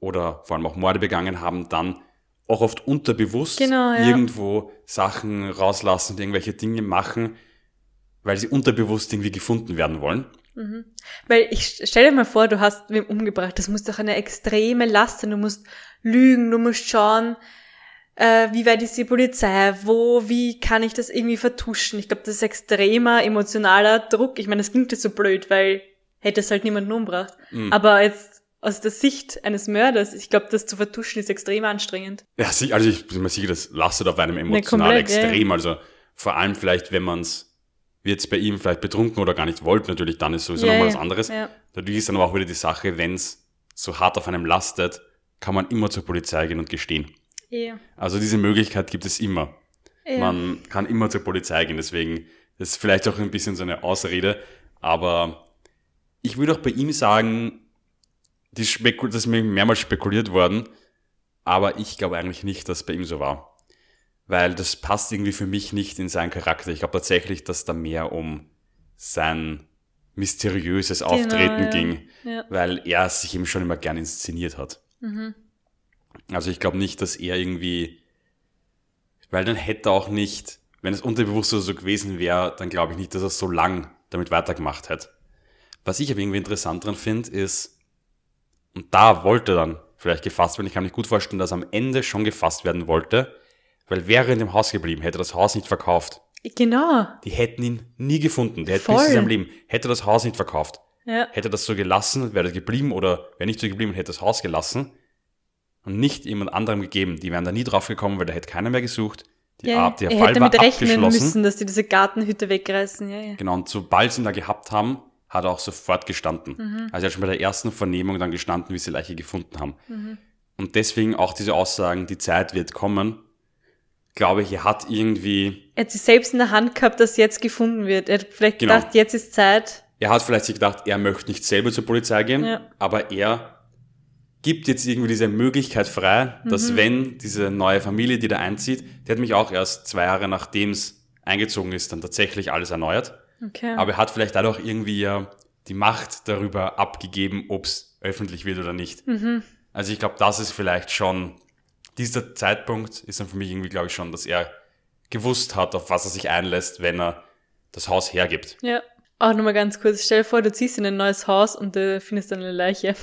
S2: oder vor allem auch Morde begangen haben, dann auch oft unterbewusst genau, ja. irgendwo Sachen rauslassen und irgendwelche Dinge machen, weil sie unterbewusst irgendwie gefunden werden wollen.
S1: Mhm. Weil ich stell dir mal vor, du hast wem umgebracht. Das muss doch eine extreme Last sein. Du musst lügen, du musst schauen, äh, wie weit ist die Polizei, wo, wie kann ich das irgendwie vertuschen. Ich glaube, das ist extremer emotionaler Druck. Ich meine, das klingt jetzt so blöd, weil hätte es halt niemanden umgebracht. Mhm. Aber jetzt aus der Sicht eines Mörders, ich glaube, das zu vertuschen ist extrem anstrengend.
S2: Ja, also ich bin mir sicher, das lastet auf einem emotional nee, extrem. Ja. Also vor allem vielleicht, wenn man es jetzt bei ihm vielleicht betrunken oder gar nicht wollt, natürlich, dann ist sowieso yeah, nochmal was anderes. Yeah. Natürlich ist dann aber auch wieder die Sache, wenn es so hart auf einem lastet, kann man immer zur Polizei gehen und gestehen. Yeah. Also diese Möglichkeit gibt es immer. Man kann immer zur Polizei gehen, deswegen das ist vielleicht auch ein bisschen so eine Ausrede, aber ich würde auch bei ihm sagen, die Spekul das ist mir mehrmals spekuliert worden, aber ich glaube eigentlich nicht, dass es bei ihm so war. Weil das passt irgendwie für mich nicht in seinen Charakter. Ich glaube tatsächlich, dass da mehr um sein mysteriöses Auftreten
S1: Genau, ja.
S2: ging,
S1: Ja.
S2: weil er sich eben schon immer gern inszeniert hat.
S1: Mhm.
S2: Also ich glaube nicht, dass er irgendwie, weil dann hätte er auch nicht, wenn es unterbewusst so gewesen wäre, dann glaube ich nicht, dass er so lang damit weitergemacht hätte. Was ich aber irgendwie interessant dran finde, ist, und da wollte er dann vielleicht gefasst werden, ich kann mir gut vorstellen, dass er am Ende schon gefasst werden wollte, weil wäre er in dem Haus geblieben, hätte er das Haus nicht verkauft.
S1: Genau.
S2: Die hätten ihn nie gefunden. Der hätte
S1: Voll.
S2: bis zu seinem Leben, hätte er das Haus nicht verkauft.
S1: Ja.
S2: Hätte er das so gelassen, wäre er geblieben oder wäre nicht so geblieben, hätte das Haus gelassen und nicht jemand anderem gegeben. Die wären da nie drauf gekommen, weil da hätte keiner mehr gesucht. Die
S1: ja.
S2: Art, der
S1: er
S2: Fall
S1: hätte
S2: war
S1: damit rechnen müssen, dass die diese Gartenhütte wegreißen. Ja, ja.
S2: Genau, und sobald sie ihn da gehabt haben, hat er auch sofort gestanden.
S1: Mhm.
S2: Also er hat schon bei der ersten Vernehmung dann gestanden, wie sie die Leiche gefunden haben.
S1: Mhm.
S2: Und deswegen auch diese Aussagen, die Zeit wird kommen, glaube ich, er hat irgendwie,
S1: Er hat sich selbst in der Hand gehabt, dass jetzt gefunden wird. Er hat vielleicht
S2: Genau.
S1: gedacht, jetzt ist Zeit.
S2: er hat vielleicht sich gedacht, er möchte nicht selber zur Polizei gehen,
S1: Ja.
S2: aber er gibt jetzt irgendwie diese Möglichkeit frei,
S1: Mhm.
S2: dass wenn diese neue Familie, die da einzieht, die hat mich auch erst zwei Jahre nachdem es eingezogen ist, dann tatsächlich alles erneuert.
S1: Okay.
S2: Aber er hat vielleicht dadurch irgendwie ja die Macht darüber abgegeben, ob es öffentlich wird oder nicht.
S1: mhm.
S2: Also ich glaube, das ist vielleicht schon, dieser Zeitpunkt ist dann für mich irgendwie, glaube ich, schon, dass er gewusst hat, auf was er sich einlässt, wenn er das Haus hergibt.
S1: Ja. Auch nochmal ganz kurz. Stell dir vor, du ziehst in ein neues Haus und du findest dann eine Leiche.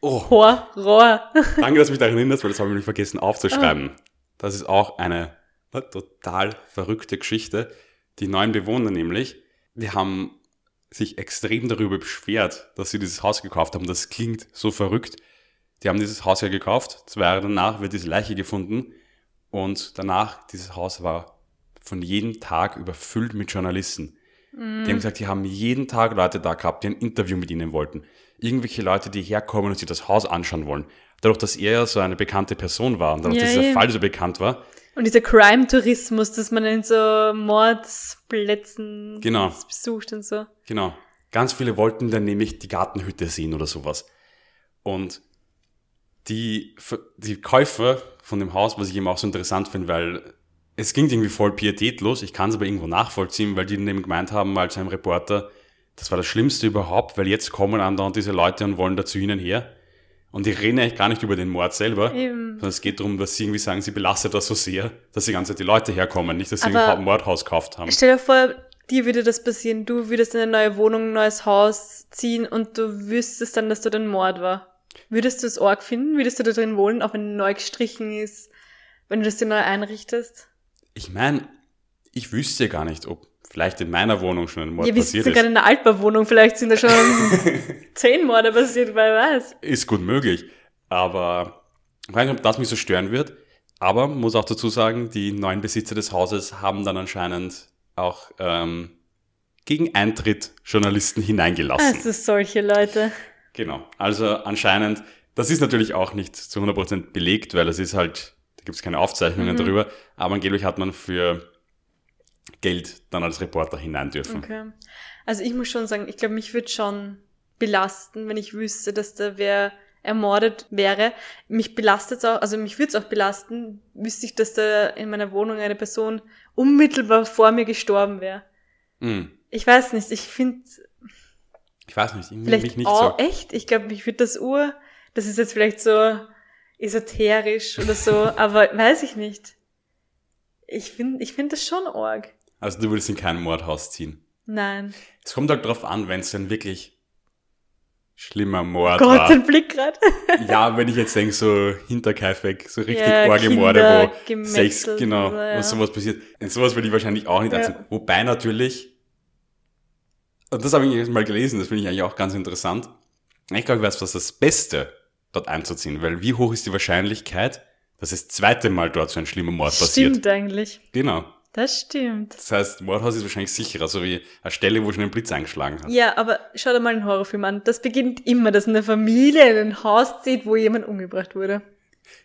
S2: Oh,
S1: Horror.
S2: danke, dass du mich daran erinnerst, weil das habe ich nämlich vergessen aufzuschreiben. Das ist auch eine total verrückte Geschichte. Die neuen Bewohner nämlich, die haben sich extrem darüber beschwert, dass sie dieses Haus gekauft haben. Das klingt so verrückt. Die haben dieses Haus ja gekauft. Zwei Jahre danach wird diese Leiche gefunden. Und danach, dieses Haus war von jedem Tag überfüllt mit Journalisten. Die haben gesagt, die haben jeden Tag Leute da gehabt, die ein Interview mit ihnen wollten. Irgendwelche Leute, die herkommen und sich das Haus anschauen wollen. Dadurch, dass er ja so eine bekannte Person war und dadurch,
S1: Ja,
S2: dass dieser
S1: ja.
S2: Fall so bekannt war,
S1: Und dieser Crime-Tourismus, dass man in so Mordsplätzen
S2: Genau.
S1: besucht und so.
S2: Genau. Ganz viele wollten dann nämlich die Gartenhütte sehen oder sowas. Und die, die Käufer von dem Haus, was ich eben auch so interessant finde, weil es ging irgendwie voll pietätlos. Ich kann es aber irgendwo nachvollziehen, weil die dann eben gemeint haben, als einem Reporter, das war das Schlimmste überhaupt, weil jetzt kommen andauernd diese Leute und wollen dazu ihnen her. Und die reden eigentlich gar nicht über den Mord selber,
S1: Eben.
S2: sondern es geht darum, dass sie irgendwie sagen, sie belastet das so sehr, dass die ganze Zeit die Leute herkommen, nicht, dass sie
S1: Aber-
S2: ein Mordhaus gekauft haben.
S1: Stell dir vor, dir würde das passieren. Du würdest in eine neue Wohnung, ein neues Haus ziehen und du wüsstest dann, dass du ein Mord war. Würdest du es arg finden? Würdest du da drin wohnen, auch wenn neu gestrichen ist, wenn du das dir neu einrichtest?
S2: Ich meine, ich wüsste gar nicht, ob vielleicht in meiner Wohnung schon ein Mord
S1: ja,
S2: passiert
S1: gerade
S2: ist.
S1: in einer Altbauwohnung, vielleicht sind da schon zehn Morde passiert, wer weiß.
S2: Ist gut möglich. Aber ich weiß nicht, ob das mich so stören wird. Aber muss auch dazu sagen, die neuen Besitzer des Hauses haben dann anscheinend auch ähm, gegen Eintritt Journalisten hineingelassen.
S1: Also solche Leute.
S2: Genau. Also anscheinend, das ist natürlich auch nicht zu 100% belegt, weil es ist halt, da gibt es keine Aufzeichnungen
S1: Mhm.
S2: darüber, aber angeblich hat man für Geld dann als Reporter hinein dürfen.
S1: Okay. Also ich muss schon sagen, ich glaube, mich würde schon belasten, wenn ich wüsste, dass da wer ermordet wäre. Mich belastet auch, also mich würde es auch belasten, wüsste ich, dass da in meiner Wohnung eine Person unmittelbar vor mir gestorben wäre.
S2: Hm.
S1: Ich weiß nicht, ich finde
S2: Ich weiß nicht, irgendwie
S1: vielleicht
S2: mich nicht
S1: auch
S2: so.
S1: echt, ich glaube, mich würde das Ur, das ist jetzt vielleicht so esoterisch oder so, aber weiß ich nicht. Ich finde ich finde das schon arg.
S2: Also du würdest in kein Mordhaus ziehen.
S1: Nein.
S2: Es kommt halt drauf an, wenn es ein wirklich schlimmer Mord
S1: Gott,
S2: war.
S1: den Blick gerade.
S2: Ja, wenn ich jetzt denke, so Hinterkaifeck, so richtig
S1: Ja,
S2: arge Morde, wo sechs, genau,
S1: oder so, ja.
S2: wo sowas passiert. In sowas würde ich wahrscheinlich auch nicht
S1: Ja.
S2: einziehen. Wobei natürlich, und das habe ich jetzt mal gelesen, das finde ich eigentlich auch ganz interessant. Ich glaube, ich weiß, was das Beste, dort einzuziehen, weil wie hoch ist die Wahrscheinlichkeit, dass das zweite Mal dort so ein schlimmer Mord passiert?
S1: Stimmt eigentlich.
S2: Genau.
S1: Das stimmt.
S2: Das heißt, Mordhaus ist wahrscheinlich sicherer, so wie eine Stelle, wo schon ein Blitz eingeschlagen hat.
S1: Ja, aber schau dir mal einen Horrorfilm an. Das beginnt immer, dass eine Familie in ein Haus zieht, wo jemand umgebracht wurde.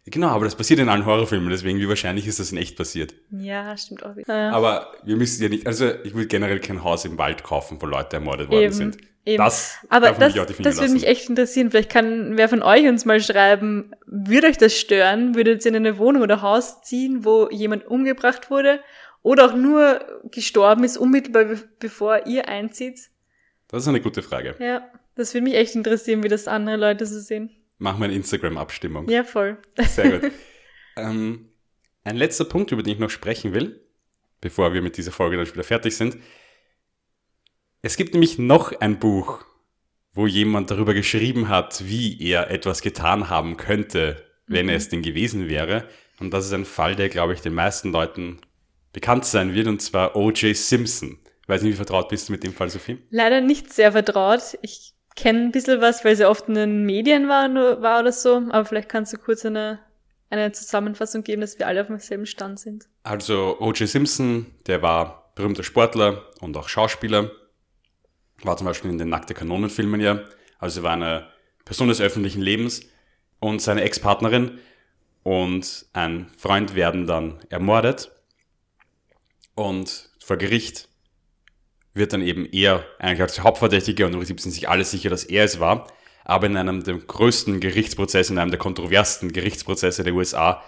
S2: Genau, aber das passiert in allen Horrorfilmen, deswegen wie wahrscheinlich ist das in echt passiert.
S1: Ja, stimmt auch wieder. Ja.
S2: Aber wir müssen ja nicht, also ich würde generell kein Haus im Wald kaufen, wo Leute ermordet worden
S1: Eben,
S2: sind.
S1: eben.
S2: Das
S1: Aber das, das würde mich echt interessieren. Vielleicht kann wer von euch uns mal schreiben, würde euch das stören? Würdet ihr in eine Wohnung oder Haus ziehen, wo jemand umgebracht wurde oder auch nur gestorben ist, unmittelbar be bevor ihr einzieht?
S2: Das ist eine gute Frage.
S1: Ja, das würde mich echt interessieren, wie das andere Leute so sehen.
S2: Machen wir eine Instagram-Abstimmung.
S1: Ja, voll.
S2: Sehr gut. ähm, ein letzter Punkt, über den ich noch sprechen will, bevor wir mit dieser Folge dann wieder fertig sind. Es gibt nämlich noch ein Buch, wo jemand darüber geschrieben hat, wie er etwas getan haben könnte, wenn
S1: Mhm.
S2: er es denn gewesen wäre. Und das ist ein Fall, der, glaube ich, den meisten Leuten bekannt sein wird, und zwar O.J. Simpson. Ich weiß nicht, wie vertraut bist du mit dem Fall, Sophie?
S1: Leider nicht sehr vertraut. Ich kenne ein bisschen was, weil sie oft in den Medien war, war oder so. Aber vielleicht kannst du kurz eine, eine Zusammenfassung geben, dass wir alle auf demselben Stand sind.
S2: Also O.J. Simpson, der war berühmter Sportler und auch Schauspieler. War zum Beispiel in den Nackte Kanonenfilmen ja. Also war eine Person des öffentlichen Lebens und seine Ex-Partnerin und ein Freund werden dann ermordet. Und vor Gericht wird dann eben er eigentlich als Hauptverdächtiger und im Prinzip sind sich alle sicher, dass er es war. Aber in einem der größten Gerichtsprozesse, in einem der kontroversesten Gerichtsprozesse der USA,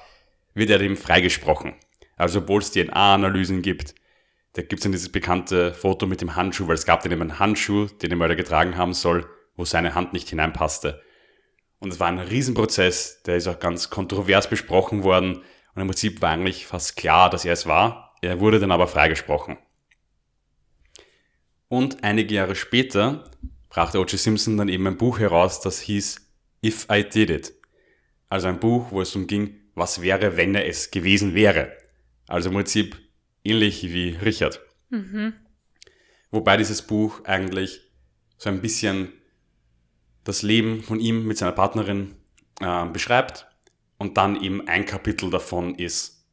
S2: wird er eben freigesprochen. Also obwohl es DNA-Analysen gibt, da gibt es dann dieses bekannte Foto mit dem Handschuh, weil es gab dann eben einen Handschuh, den der Mörder getragen haben soll, wo seine Hand nicht hineinpasste. Und es war ein Riesenprozess, der ist auch ganz kontrovers besprochen worden. Und im Prinzip war eigentlich fast klar, dass er es war. Er wurde dann aber freigesprochen. Und einige Jahre später brachte O.J. Simpson dann eben ein Buch heraus, das hieß If I Did It. Also ein Buch, wo es um ging, was wäre, wenn er es gewesen wäre. Also im Prinzip ähnlich wie Richard.
S1: Mhm.
S2: Wobei dieses Buch eigentlich so ein bisschen das Leben von ihm mit seiner Partnerin äh, beschreibt und dann eben ein Kapitel davon ist,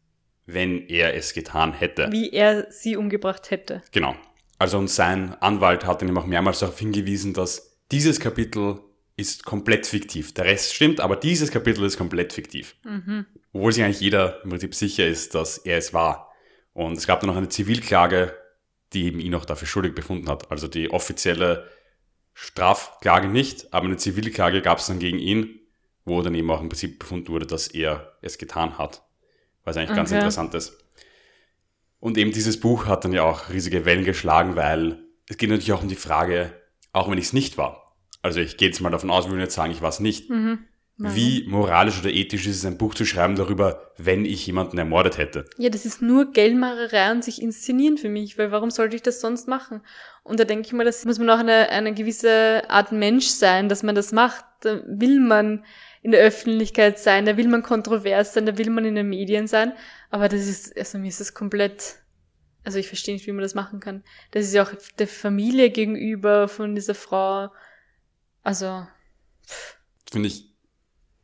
S2: wenn er es getan hätte.
S1: Wie er sie umgebracht hätte.
S2: Genau. Also und sein Anwalt hat ihm auch mehrmals darauf hingewiesen, dass dieses Kapitel ist komplett fiktiv. Der Rest stimmt, aber dieses Kapitel ist komplett fiktiv.
S1: Mhm.
S2: Obwohl sich eigentlich jeder im Prinzip sicher ist, dass er es war. Und es gab dann noch eine Zivilklage, die eben ihn auch dafür schuldig befunden hat. Also die offizielle Strafklage nicht, aber eine Zivilklage gab es dann gegen ihn, wo dann eben auch im Prinzip befunden wurde, dass er es getan hat. Was eigentlich ganz
S1: Okay.
S2: interessant ist. Und eben dieses Buch hat dann ja auch riesige Wellen geschlagen, weil es geht natürlich auch um die Frage, auch wenn ich es nicht war. Also ich gehe jetzt mal davon aus, wir würden jetzt sagen, ich war es nicht.
S1: Mhm.
S2: Wie moralisch oder ethisch ist es, ein Buch zu schreiben darüber, wenn ich jemanden ermordet hätte?
S1: Ja, das ist nur Geldmacherei und sich inszenieren für mich, weil warum sollte ich das sonst machen? Und da denke ich mal, das muss man auch eine, eine gewisse Art Mensch sein, dass man das macht. Da will man in der Öffentlichkeit sein, da will man kontrovers sein, da will man in den Medien sein. Aber das ist, also mir ist das komplett, also ich verstehe nicht, wie man das machen kann. Das ist ja auch der Familie gegenüber von dieser Frau. Also,
S2: Finde ich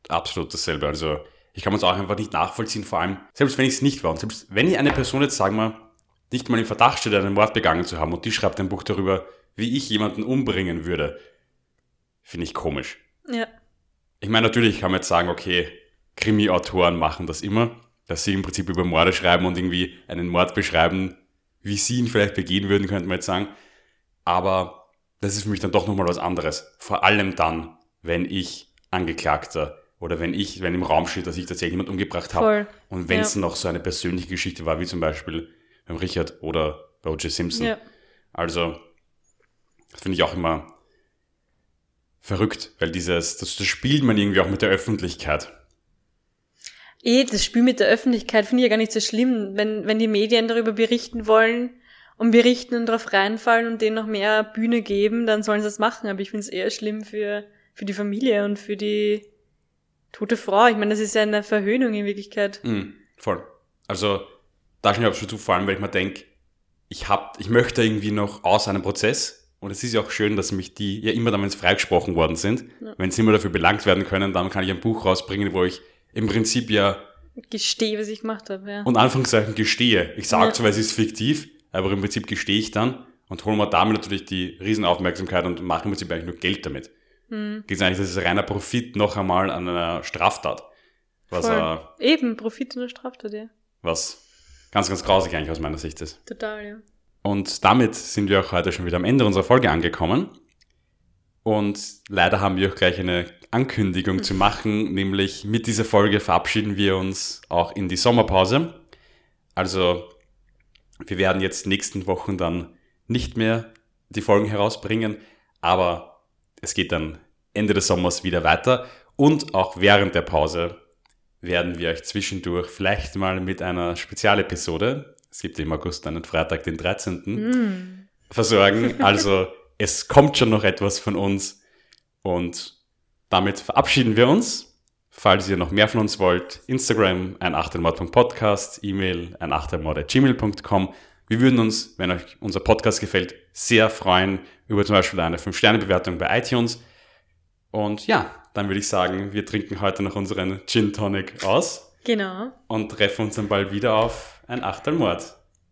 S2: absolut dasselbe. Also ich kann es auch einfach nicht nachvollziehen, vor allem, selbst wenn ich es nicht war und selbst wenn ich eine Person jetzt, sagen wir, nicht mal im Verdacht steht, einen Mord begangen zu haben und die schreibt ein Buch darüber, wie ich jemanden umbringen würde, finde ich komisch.
S1: Ja.
S2: Ich meine, natürlich kann man jetzt sagen, okay, Krimi-Autoren machen das immer, dass sie im Prinzip über Morde schreiben und irgendwie einen Mord beschreiben, wie sie ihn vielleicht begehen würden, könnte man jetzt sagen. Aber das ist für mich dann doch nochmal was anderes. Vor allem dann, wenn ich Angeklagter oder wenn ich, wenn im Raum steht, dass ich tatsächlich jemanden umgebracht habe. Und wenn es
S1: Ja.
S2: noch so eine persönliche Geschichte war, wie zum Beispiel beim Richard oder bei O.J. Simpson.
S1: Ja.
S2: Also, das finde ich auch immer verrückt, weil dieses, das, das spielt man irgendwie auch mit der Öffentlichkeit.
S1: Eh, das Spiel mit der Öffentlichkeit finde ich ja gar nicht so schlimm, wenn, wenn die Medien darüber berichten wollen und berichten und darauf reinfallen und denen noch mehr Bühne geben, dann sollen sie das machen. Aber ich finde es eher schlimm für, für die Familie und für die tote Frau. Ich meine, das ist ja eine Verhöhnung in Wirklichkeit.
S2: Mhm, voll. Also, da schon ich schon zu, vor allem, weil ich mir denke, ich hab, ich möchte irgendwie noch aus einem Prozess, und es ist ja auch schön, dass mich die ja immer dann, wenn es freigesprochen worden sind,
S1: Ja.
S2: wenn sie immer dafür belangt werden können, dann kann ich ein Buch rausbringen, wo ich im Prinzip ja
S1: Gestehe, was ich gemacht habe, ja.
S2: und Anführungszeichen gestehe. Ich sage
S1: Ja.
S2: zwar, es ist fiktiv, aber im Prinzip gestehe ich dann und hole mir damit natürlich die Riesenaufmerksamkeit und mache im Prinzip eigentlich nur Geld damit.
S1: Hm.
S2: Geht eigentlich, das ist reiner Profit noch einmal an einer Straftat. Was,
S1: Voll.
S2: äh,
S1: Eben, Profit in der Straftat, ja.
S2: was ganz, ganz grausig eigentlich aus meiner Sicht ist.
S1: Total, ja.
S2: Und damit sind wir auch heute schon wieder am Ende unserer Folge angekommen. Und leider haben wir auch gleich eine Ankündigung zu machen, nämlich mit dieser Folge verabschieden wir uns auch in die Sommerpause. Also wir werden jetzt nächsten Wochen dann nicht mehr die Folgen herausbringen, aber es geht dann Ende des Sommers wieder weiter und auch während der Pause werden wir euch zwischendurch vielleicht mal mit einer Spezialepisode, es gibt im August einen Freitag, den 13
S1: Mm.
S2: versorgen. Also es kommt schon noch etwas von uns und damit verabschieden wir uns. Falls ihr noch mehr von uns wollt, Instagram ein Achtelmord.podcast, E-Mail ein Achtelmord.gmail.com. Wir würden uns, wenn euch unser Podcast gefällt, sehr freuen über zum Beispiel eine 5-Sterne-Bewertung bei iTunes. Und ja, dann würde ich sagen, wir trinken heute noch unseren Gin Tonic aus
S1: Genau.
S2: und treffen uns dann bald wieder auf ein Achtelmord.